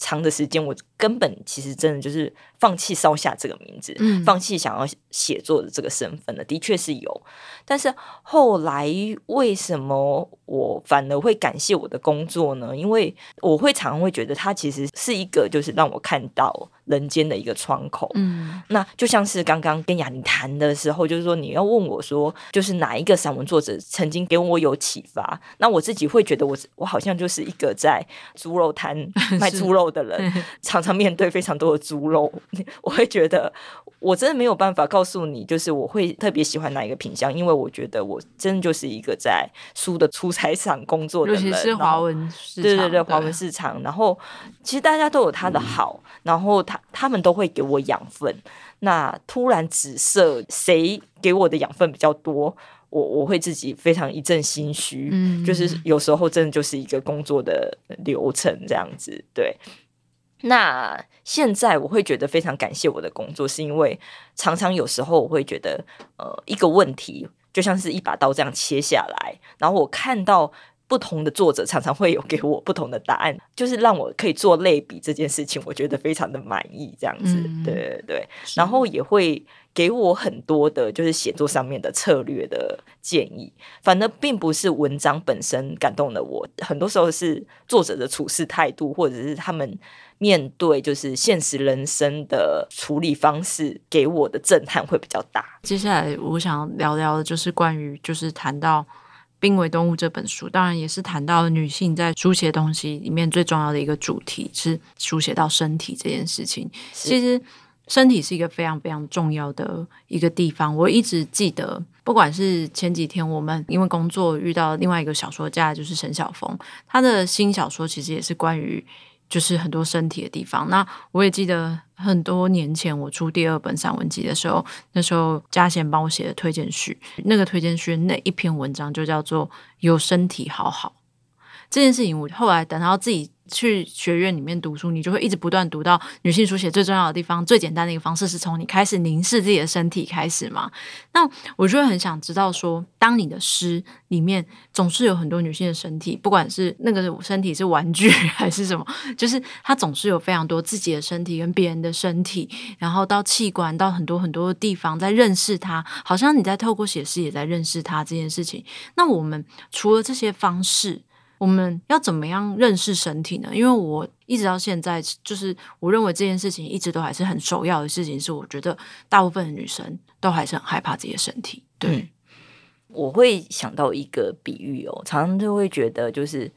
长的时间，我根本其实真的就是放弃烧夏这个名字，嗯，放弃想要写作的这个身份了。的确是有，但是后来为什么我反而会感谢我的工作呢？因为我会常常会觉得它其实是一个，就是让我看到。人间的一个窗口，嗯，那就像是刚刚跟雅玲谈的时候，就是说你要问我说，就是哪一个散文作者曾经给我有启发？那我自己会觉得，我我好像就是一个在猪肉摊 [laughs] 卖猪肉的人，[laughs] 常常面对非常多的猪肉，[laughs] 我会觉得我真的没有办法告诉你，就是我会特别喜欢哪一个品相，因为我觉得我真的就是一个在书的出差上工作的人，尤其是华文市场，对对对，华文市场，然后其实大家都有他的好，嗯、然后他。他们都会给我养分，那突然紫色谁给我的养分比较多，我我会自己非常一阵心虚，嗯，就是有时候真的就是一个工作的流程这样子，对。那现在我会觉得非常感谢我的工作，是因为常常有时候我会觉得，呃，一个问题就像是一把刀这样切下来，然后我看到。不同的作者常常会有给我不同的答案，就是让我可以做类比这件事情，我觉得非常的满意。这样子，嗯、对对对，然后也会给我很多的，就是写作上面的策略的建议。反而并不是文章本身感动了我，很多时候是作者的处事态度，或者是他们面对就是现实人生的处理方式，给我的震撼会比较大。接下来我想聊聊的就是关于，就是谈到。《濒危动物》这本书，当然也是谈到女性在书写东西里面最重要的一个主题，是书写到身体这件事情。其实，身体是一个非常非常重要的一个地方。我一直记得，不管是前几天我们因为工作遇到另外一个小说家，就是沈晓峰，他的新小说其实也是关于。就是很多身体的地方。那我也记得很多年前我出第二本散文集的时候，那时候嘉贤帮我写的推荐序，那个推荐序那一篇文章就叫做“有身体好好”。这件事情，我后来等到自己。去学院里面读书，你就会一直不断读到女性书写最重要的地方。最简单的一个方式是从你开始凝视自己的身体开始嘛。那我就会很想知道说，当你的诗里面总是有很多女性的身体，不管是那个身体是玩具 [laughs] 还是什么，就是它总是有非常多自己的身体跟别人的身体，然后到器官到很多很多的地方在认识它，好像你在透过写诗也在认识它这件事情。那我们除了这些方式，我们要怎么样认识身体呢？因为我一直到现在，就是我认为这件事情一直都还是很首要的事情。是我觉得大部分的女生都还是很害怕自己的身体。对，嗯，我会想到一个比喻哦，常常就会觉得，就是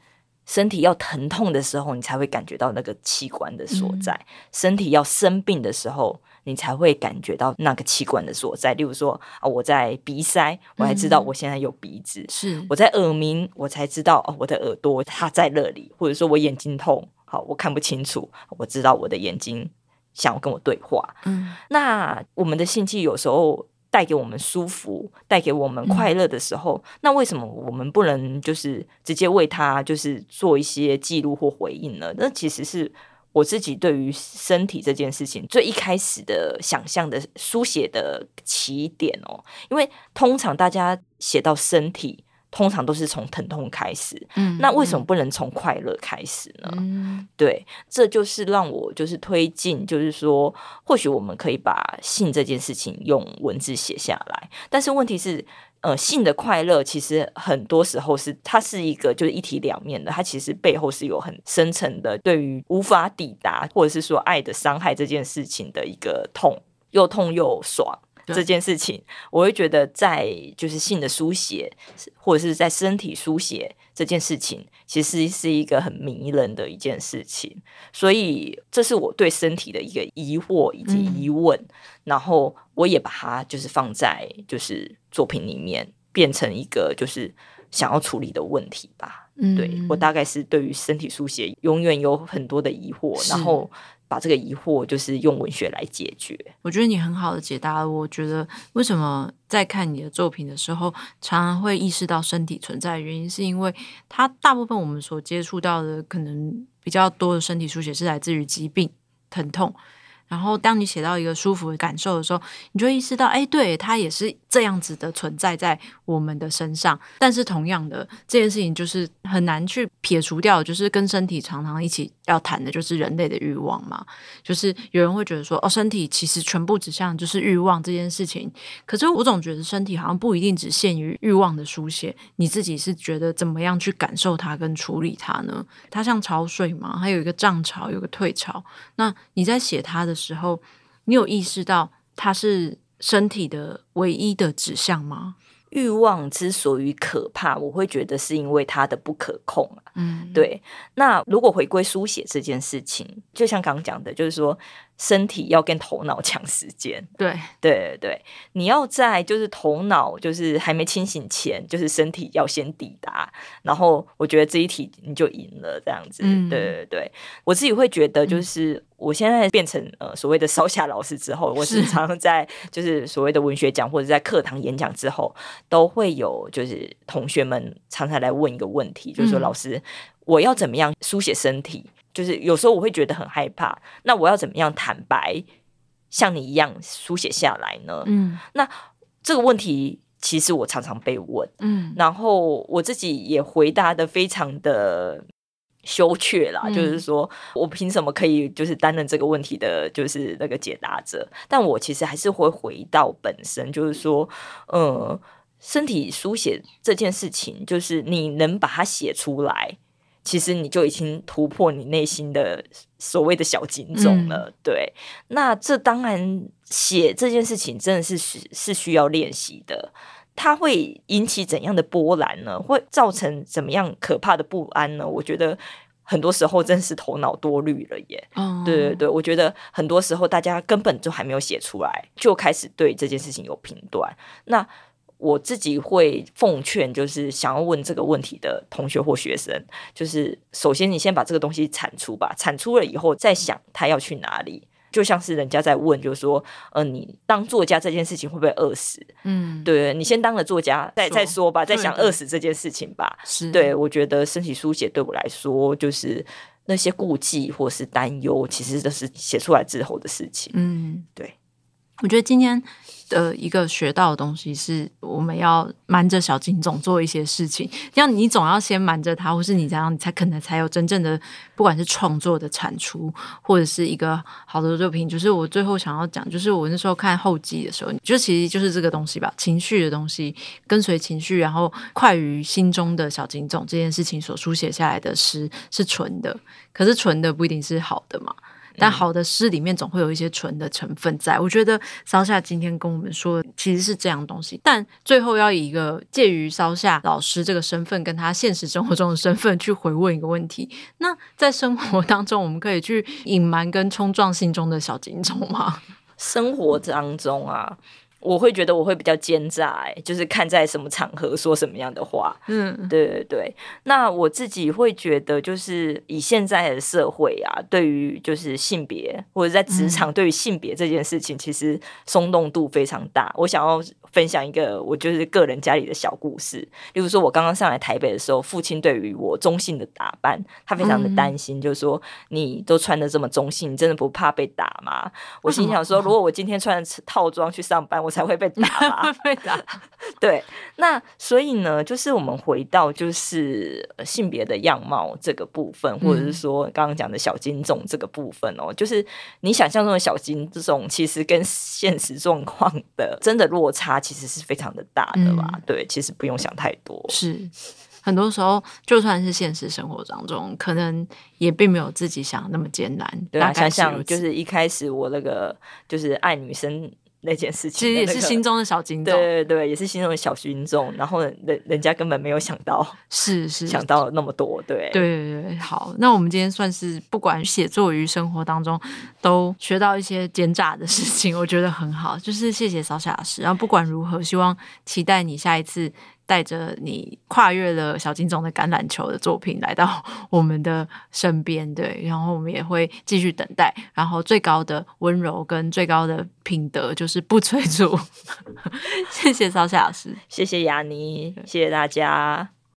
身体要疼痛的时候，你才会感觉到那个器官的所在；嗯，身体要生病的时候。你才会感觉到那个器官的所在，例如说啊，我在鼻塞，我才知道我现在有鼻子；嗯、是我在耳鸣，我才知道哦，我的耳朵它在那里；或者说我眼睛痛，好，我看不清楚，我知道我的眼睛想要跟我对话。嗯，那我们的性器有时候带给我们舒服，带给我们快乐的时候，嗯、那为什么我们不能就是直接为他就是做一些记录或回应呢？那其实是。我自己对于身体这件事情最一开始的想象的书写的起点哦，因为通常大家写到身体，通常都是从疼痛开始，嗯，那为什么不能从快乐开始呢？嗯，对，这就是让我就是推进，就是说，或许我们可以把性这件事情用文字写下来，但是问题是。呃，性的快乐其实很多时候是它是一个就是一体两面的，它其实背后是有很深层的对于无法抵达或者是说爱的伤害这件事情的一个痛，又痛又爽，这件事情，我会觉得在就是性的书写，或者是在身体书写这件事情，其实是一个很迷人的一件事情。所以这是我对身体的一个疑惑以及疑问，嗯、然后我也把它就是放在就是作品里面，变成一个就是想要处理的问题吧。嗯，对，我大概是对于身体书写永远有很多的疑惑，然后。把这个疑惑就是用文学来解决。我觉得你很好的解答了。我觉得为什么在看你的作品的时候，常常会意识到身体存在的原因，是因为它大部分我们所接触到的，可能比较多的身体书写是来自于疾病、疼痛。然后，当你写到一个舒服的感受的时候，你就意识到，哎，对，它也是这样子的存在在我们的身上。但是，同样的这件事情就是很难去撇除掉，就是跟身体常常一起要谈的，就是人类的欲望嘛。就是有人会觉得说，哦，身体其实全部指向就是欲望这件事情。可是，我总觉得身体好像不一定只限于欲望的书写。你自己是觉得怎么样去感受它跟处理它呢？它像潮水嘛，还有一个涨潮，有个退潮。那你在写它的时候，你有意识到它是身体的唯一的指向吗？欲望之所以可怕，我会觉得是因为它的不可控。嗯，对。那如果回归书写这件事情，就像刚刚讲的，就是说。身体要跟头脑抢时间，对。对对对，你要在就是头脑就是还没清醒前，就是身体要先抵达，然后我觉得这一题你就赢了这样子，嗯、对对对，我自己会觉得就是我现在变成呃所谓的烧夏老师之后，我时常在就是所谓的文学奖或者在课堂演讲之后，都会有就是同学们常常来问一个问题，就是说老师，我要怎么样书写身体？就是有时候我会觉得很害怕，那我要怎么样坦白，像你一样书写下来呢？嗯，那这个问题其实我常常被问，嗯，然后我自己也回答的非常的羞怯啦，嗯、就是说我凭什么可以就是担任这个问题的，就是那个解答者？但我其实还是会回到本身，就是说，呃，身体书写这件事情，就是你能把它写出来。其实你就已经突破你内心的所谓的小警种了，嗯、对。那这当然写这件事情真的是是需要练习的，它会引起怎样的波澜呢？会造成怎么样可怕的不安呢？我觉得很多时候真是头脑多虑了耶。嗯、对对对，我觉得很多时候大家根本就还没有写出来，就开始对这件事情有评断。那我自己会奉劝，就是想要问这个问题的同学或学生，就是首先你先把这个东西产出吧，产出了以后再想他要去哪里。就像是人家在问，就是说，呃，你当作家这件事情会不会饿死？嗯，对，你先当了作家再再说吧，再想饿死这件事情吧。是，对，我觉得身体书写对我来说，就是那些顾忌或是担忧，其实都是写出来之后的事情。嗯，对，我觉得今天。的一个学到的东西是，我们要瞒着小金总做一些事情，这样你总要先瞒着他，或是你这样，你才可能才有真正的，不管是创作的产出，或者是一个好的作品。就是我最后想要讲，就是我那时候看后记的时候，就其实就是这个东西吧，情绪的东西，跟随情绪，然后快于心中的小金总这件事情所书写下来的诗是纯的，可是纯的不一定是好的嘛。但好的诗里面总会有一些纯的成分在，我觉得烧夏今天跟我们说的其实是这样东西。但最后要以一个介于烧夏老师这个身份跟他现实生活中的身份去回问一个问题：那在生活当中，我们可以去隐瞒跟冲撞心中的小警钟吗？生活当中啊。我会觉得我会比较奸诈，欸，就是看在什么场合说什么样的话。嗯，对对对。那我自己会觉得，就是以现在的社会啊，对于就是性别或者在职场对于性别这件事情，其实松动度非常大。我想要。分享一个我就是个人家里的小故事，例如说，我刚刚上来台北的时候，父亲对于我中性的打扮，他非常的担心，嗯、就是说你都穿的这么中性，你真的不怕被打吗？我心想说，如果我今天穿套装去上班，我才会被打吧？[laughs] 被打。[laughs] 对，那所以呢，就是我们回到就是性别的样貌这个部分，或者是说刚刚讲的小金种这个部分哦，就是你想象中的小金这种，其实跟现实状况的真的落差。其实是非常的大的吧？嗯、对，其实不用想太多。是很多时候，就算是现实生活当中，可能也并没有自己想的那么艰难。对啊，想想就是一开始我那个就是爱女生那件事情，其实也是心中的小警钟，对对对，也是心中的小警钟。然后人人家根本没有想到，[laughs] 是是想到那么多，对对对对。好，那我们今天算是不管写作与生活当中都学到一些奸诈的事情，我觉得很好。就是谢谢小夏老师，然后不管如何，希望期待你下一次。带着你跨越了小金总的橄榄球的作品来到 [laughs] 我们的身边，对，然后我们也会继续等待。然后最高的温柔跟最高的品德就是不催促。[laughs] 谢谢曹夏老师，谢谢雅妮，谢谢大家。